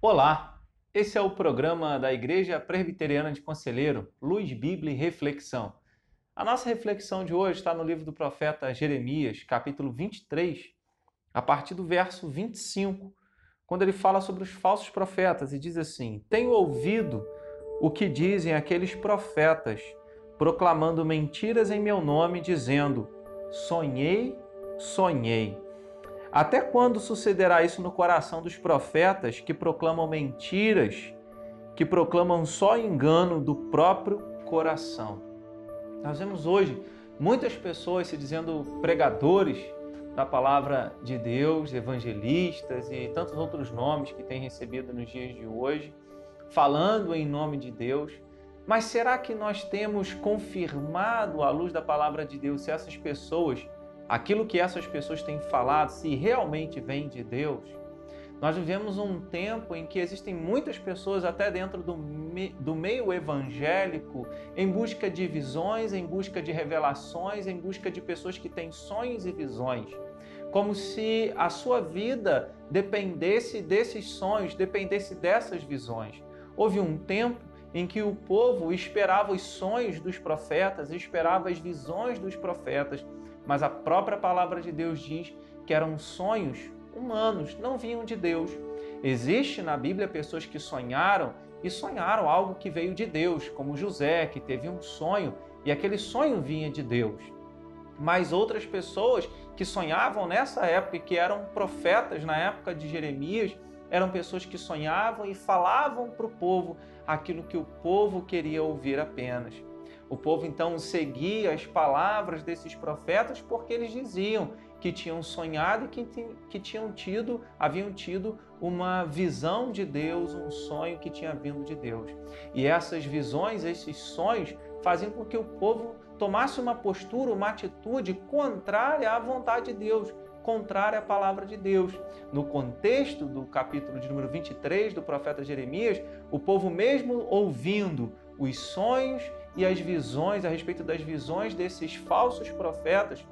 Olá, esse é o programa da Igreja Presbiteriana de Conselheiro, Luz, Bíblia e Reflexão. A nossa reflexão de hoje está no livro do profeta Jeremias, capítulo 23, a partir do verso 25, quando ele fala sobre os falsos profetas e diz assim: Tenho ouvido o que dizem aqueles profetas, proclamando mentiras em meu nome, dizendo: Sonhei, sonhei. Até quando sucederá isso no coração dos profetas que proclamam mentiras, que proclamam só engano do próprio coração? Nós vemos hoje muitas pessoas se dizendo pregadores da palavra de Deus, evangelistas e tantos outros nomes que têm recebido nos dias de hoje, falando em nome de Deus. Mas será que nós temos confirmado à luz da palavra de Deus se essas pessoas aquilo que essas pessoas têm falado, se realmente vem de Deus, nós vivemos um tempo em que existem muitas pessoas, até dentro do, me, do meio evangélico, em busca de visões, em busca de revelações, em busca de pessoas que têm sonhos e visões. Como se a sua vida dependesse desses sonhos, dependesse dessas visões. Houve um tempo em que o povo esperava os sonhos dos profetas, esperava as visões dos profetas, mas a própria palavra de Deus diz que eram sonhos humanos, não vinham de Deus. Existe na Bíblia pessoas que sonharam e sonharam algo que veio de Deus, como José, que teve um sonho e aquele sonho vinha de Deus. Mas outras pessoas que sonhavam nessa época e que eram profetas na época de Jeremias, eram pessoas que sonhavam e falavam para o povo aquilo que o povo queria ouvir apenas. O povo então seguia as palavras desses profetas porque eles diziam que tinham sonhado e que, que tinham tido, haviam tido uma visão de Deus, um sonho que tinha vindo de Deus. E essas visões, esses sonhos, faziam com que o povo tomasse uma postura, uma atitude contrária à vontade de Deus, contrária à palavra de Deus. No contexto do capítulo de número 23 do profeta Jeremias, o povo mesmo ouvindo os sonhos e as visões, a respeito das visões desses falsos profetas,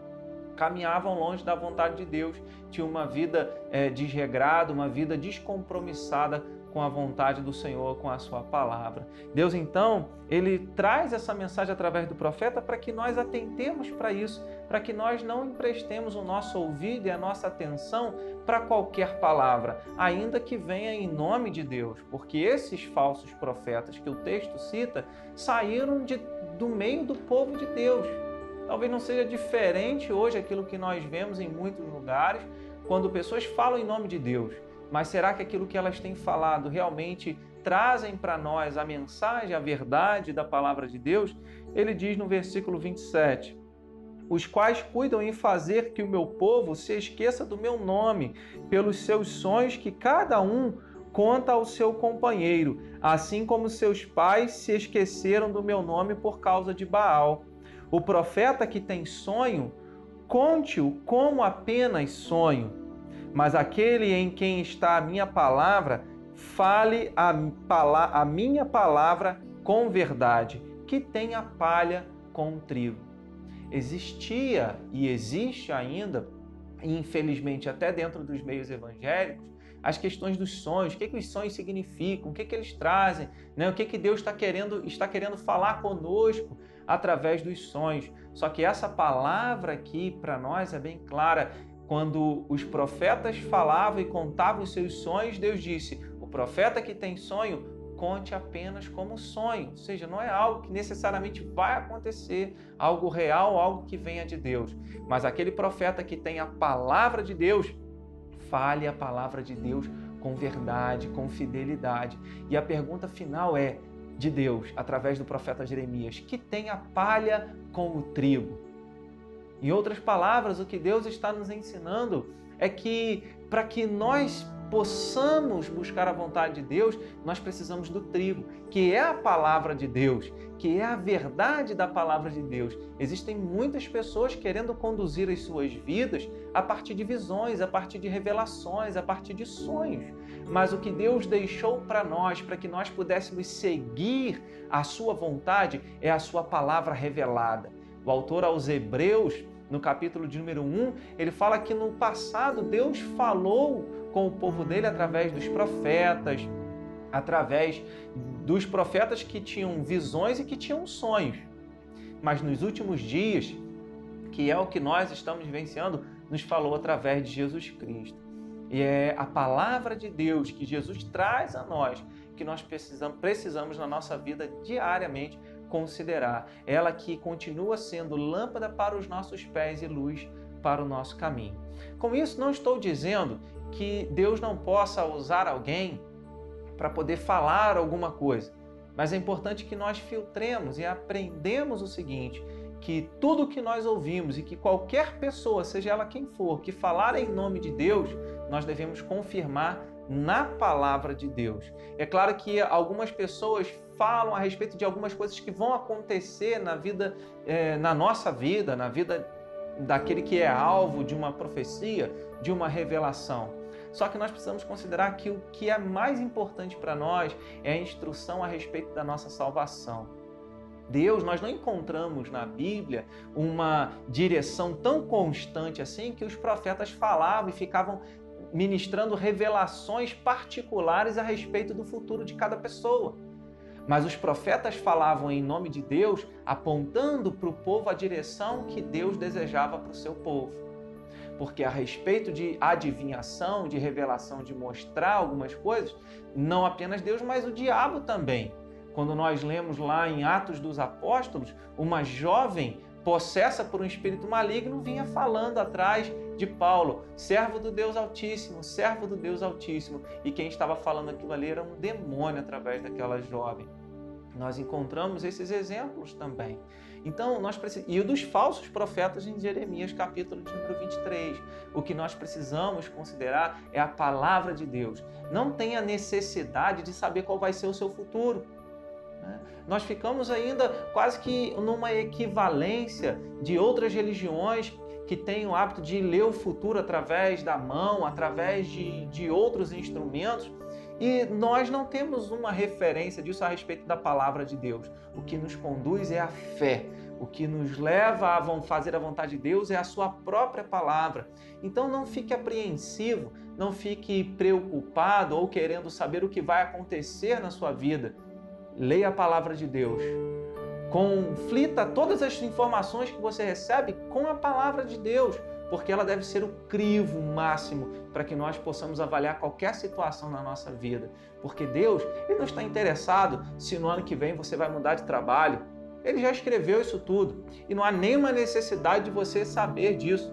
caminhavam longe da vontade de Deus, tinham uma vida é, desregrada, uma vida descompromissada com a vontade do Senhor, com a sua palavra. Deus então, ele traz essa mensagem através do profeta para que nós atentemos para isso, para que nós não emprestemos o nosso ouvido e a nossa atenção para qualquer palavra, ainda que venha em nome de Deus, porque esses falsos profetas que o texto cita saíram de, do meio do povo de Deus. Talvez não seja diferente hoje aquilo que nós vemos em muitos lugares, quando pessoas falam em nome de Deus mas será que aquilo que elas têm falado realmente trazem para nós a mensagem, a verdade da palavra de Deus? Ele diz no versículo 27 os quais cuidam em fazer que o meu povo se esqueça do meu nome, pelos seus sonhos que cada um conta ao seu companheiro, assim como seus pais se esqueceram do meu nome por causa de Baal. O profeta que tem sonho, conte-o como apenas sonho. Mas aquele em quem está a minha palavra, fale a, a minha palavra com verdade, que tenha palha com trigo. Existia e existe ainda, infelizmente até dentro dos meios evangélicos, as questões dos sonhos, o que, que os sonhos significam, o que, que eles trazem, né? o que, que Deus está querendo, está querendo falar conosco através dos sonhos. Só que essa palavra aqui para nós é bem clara quando os profetas falavam e contavam os seus sonhos, Deus disse: o profeta que tem sonho, conte apenas como sonho. Ou seja, não é algo que necessariamente vai acontecer, algo real, algo que venha de Deus. Mas aquele profeta que tem a palavra de Deus, fale a palavra de Deus com verdade, com fidelidade. E a pergunta final é: de Deus, através do profeta Jeremias, que tem a palha com o trigo. Em outras palavras, o que Deus está nos ensinando é que para que nós possamos buscar a vontade de Deus, nós precisamos do trigo, que é a palavra de Deus, que é a verdade da palavra de Deus. Existem muitas pessoas querendo conduzir as suas vidas a partir de visões, a partir de revelações, a partir de sonhos. Mas o que Deus deixou para nós, para que nós pudéssemos seguir a sua vontade, é a sua palavra revelada. O autor aos Hebreus, no capítulo de número 1, ele fala que no passado Deus falou com o povo dele através dos profetas, através dos profetas que tinham visões e que tinham sonhos. Mas nos últimos dias, que é o que nós estamos vivenciando, nos falou através de Jesus Cristo. E é a palavra de Deus que Jesus traz a nós que nós precisamos, precisamos na nossa vida diariamente considerar. Ela que continua sendo lâmpada para os nossos pés e luz para o nosso caminho. Com isso, não estou dizendo que Deus não possa usar alguém para poder falar alguma coisa, mas é importante que nós filtremos e aprendemos o seguinte: que tudo que nós ouvimos e que qualquer pessoa, seja ela quem for, que falar em nome de Deus, nós devemos confirmar na palavra de Deus. É claro que algumas pessoas falam a respeito de algumas coisas que vão acontecer na vida, é, na nossa vida, na vida daquele que é alvo de uma profecia, de uma revelação. Só que nós precisamos considerar que o que é mais importante para nós é a instrução a respeito da nossa salvação. Deus, nós não encontramos na Bíblia uma direção tão constante assim que os profetas falavam e ficavam ministrando revelações particulares a respeito do futuro de cada pessoa. Mas os profetas falavam em nome de Deus, apontando para o povo a direção que Deus desejava para o seu povo. Porque a respeito de adivinhação, de revelação, de mostrar algumas coisas, não apenas Deus, mas o diabo também. Quando nós lemos lá em Atos dos Apóstolos, uma jovem possessa por um espírito maligno, vinha falando atrás de Paulo, servo do Deus Altíssimo, servo do Deus Altíssimo. E quem estava falando aquilo ali era um demônio através daquela jovem. Nós encontramos esses exemplos também. Então, nós precisamos. E o dos falsos profetas em Jeremias, capítulo de número 23. O que nós precisamos considerar é a palavra de Deus. Não tenha necessidade de saber qual vai ser o seu futuro. Né? Nós ficamos ainda quase que numa equivalência de outras religiões que têm o hábito de ler o futuro através da mão, através de, de outros instrumentos. E nós não temos uma referência disso a respeito da palavra de Deus. O que nos conduz é a fé. O que nos leva a fazer a vontade de Deus é a sua própria palavra. Então não fique apreensivo, não fique preocupado ou querendo saber o que vai acontecer na sua vida leia a palavra de Deus. Conflita todas as informações que você recebe com a palavra de Deus, porque ela deve ser o crivo máximo para que nós possamos avaliar qualquer situação na nossa vida. Porque Deus, ele não está interessado se no ano que vem você vai mudar de trabalho. Ele já escreveu isso tudo e não há nenhuma necessidade de você saber disso.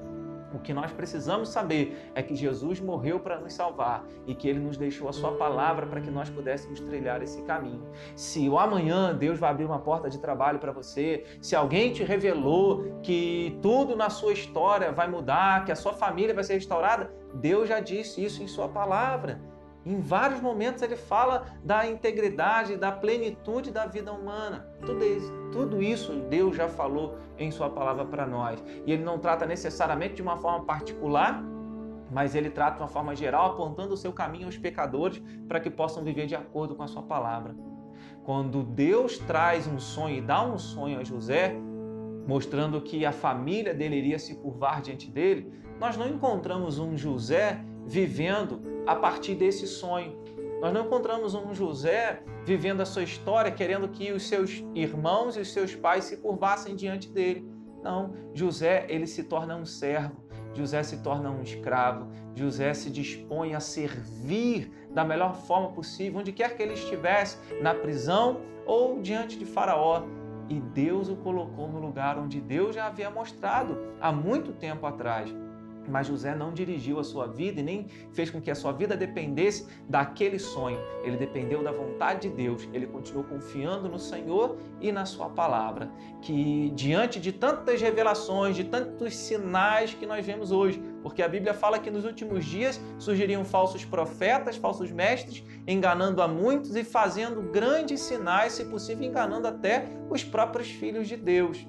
O que nós precisamos saber é que Jesus morreu para nos salvar e que ele nos deixou a sua palavra para que nós pudéssemos trilhar esse caminho. Se o amanhã Deus vai abrir uma porta de trabalho para você, se alguém te revelou que tudo na sua história vai mudar, que a sua família vai ser restaurada, Deus já disse isso em sua palavra. Em vários momentos ele fala da integridade, da plenitude da vida humana. Tudo isso, tudo isso Deus já falou em Sua palavra para nós. E ele não trata necessariamente de uma forma particular, mas ele trata de uma forma geral, apontando o seu caminho aos pecadores para que possam viver de acordo com a Sua palavra. Quando Deus traz um sonho e dá um sonho a José, mostrando que a família dele iria se curvar diante dele, nós não encontramos um José vivendo a partir desse sonho. Nós não encontramos um José vivendo a sua história querendo que os seus irmãos e os seus pais se curvassem diante dele. Não, José ele se torna um servo, José se torna um escravo, José se dispõe a servir da melhor forma possível, onde quer que ele estivesse, na prisão ou diante de Faraó. E Deus o colocou no lugar onde Deus já havia mostrado há muito tempo atrás Mas José não dirigiu a sua vida e nem fez com que a sua vida dependesse daquele sonho. Ele dependeu da vontade de Deus. Ele continuou confiando no Senhor e na sua palavra. Que diante de tantas revelações, de tantos sinais que nós vemos hoje, porque a Bíblia fala que nos últimos dias surgiriam falsos profetas, falsos mestres, enganando a muitos e fazendo grandes sinais, se possível, enganando até os próprios filhos de Deus.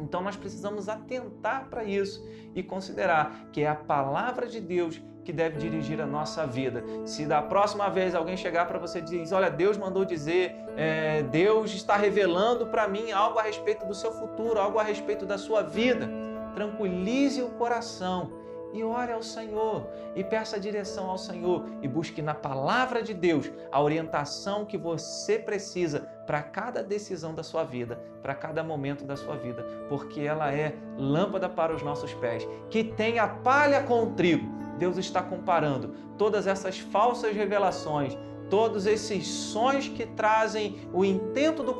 Então nós precisamos atentar para isso e considerar que é a palavra de Deus que deve dirigir a nossa vida. Se da próxima vez alguém chegar para você e diz, olha, Deus mandou dizer, é, Deus está revelando para mim algo a respeito do seu futuro, algo a respeito da sua vida, tranquilize o coração e ore ao Senhor e peça direção ao Senhor e busque na palavra de Deus a orientação que você precisa para cada decisão da sua vida, para cada momento da sua vida, porque ela é lâmpada para os nossos pés, que tem a palha com o trigo. Deus está comparando todas essas falsas revelações, todos esses sonhos que trazem o intento do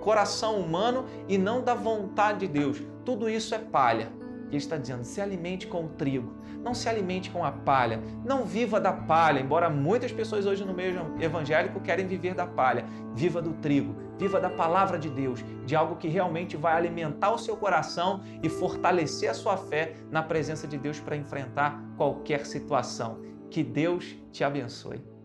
coração humano e não da vontade de Deus. Tudo isso é palha ele está dizendo: se alimente com o trigo, não se alimente com a palha, não viva da palha, embora muitas pessoas hoje no meio evangélico querem viver da palha. Viva do trigo, viva da palavra de Deus, de algo que realmente vai alimentar o seu coração e fortalecer a sua fé na presença de Deus para enfrentar qualquer situação. Que Deus te abençoe.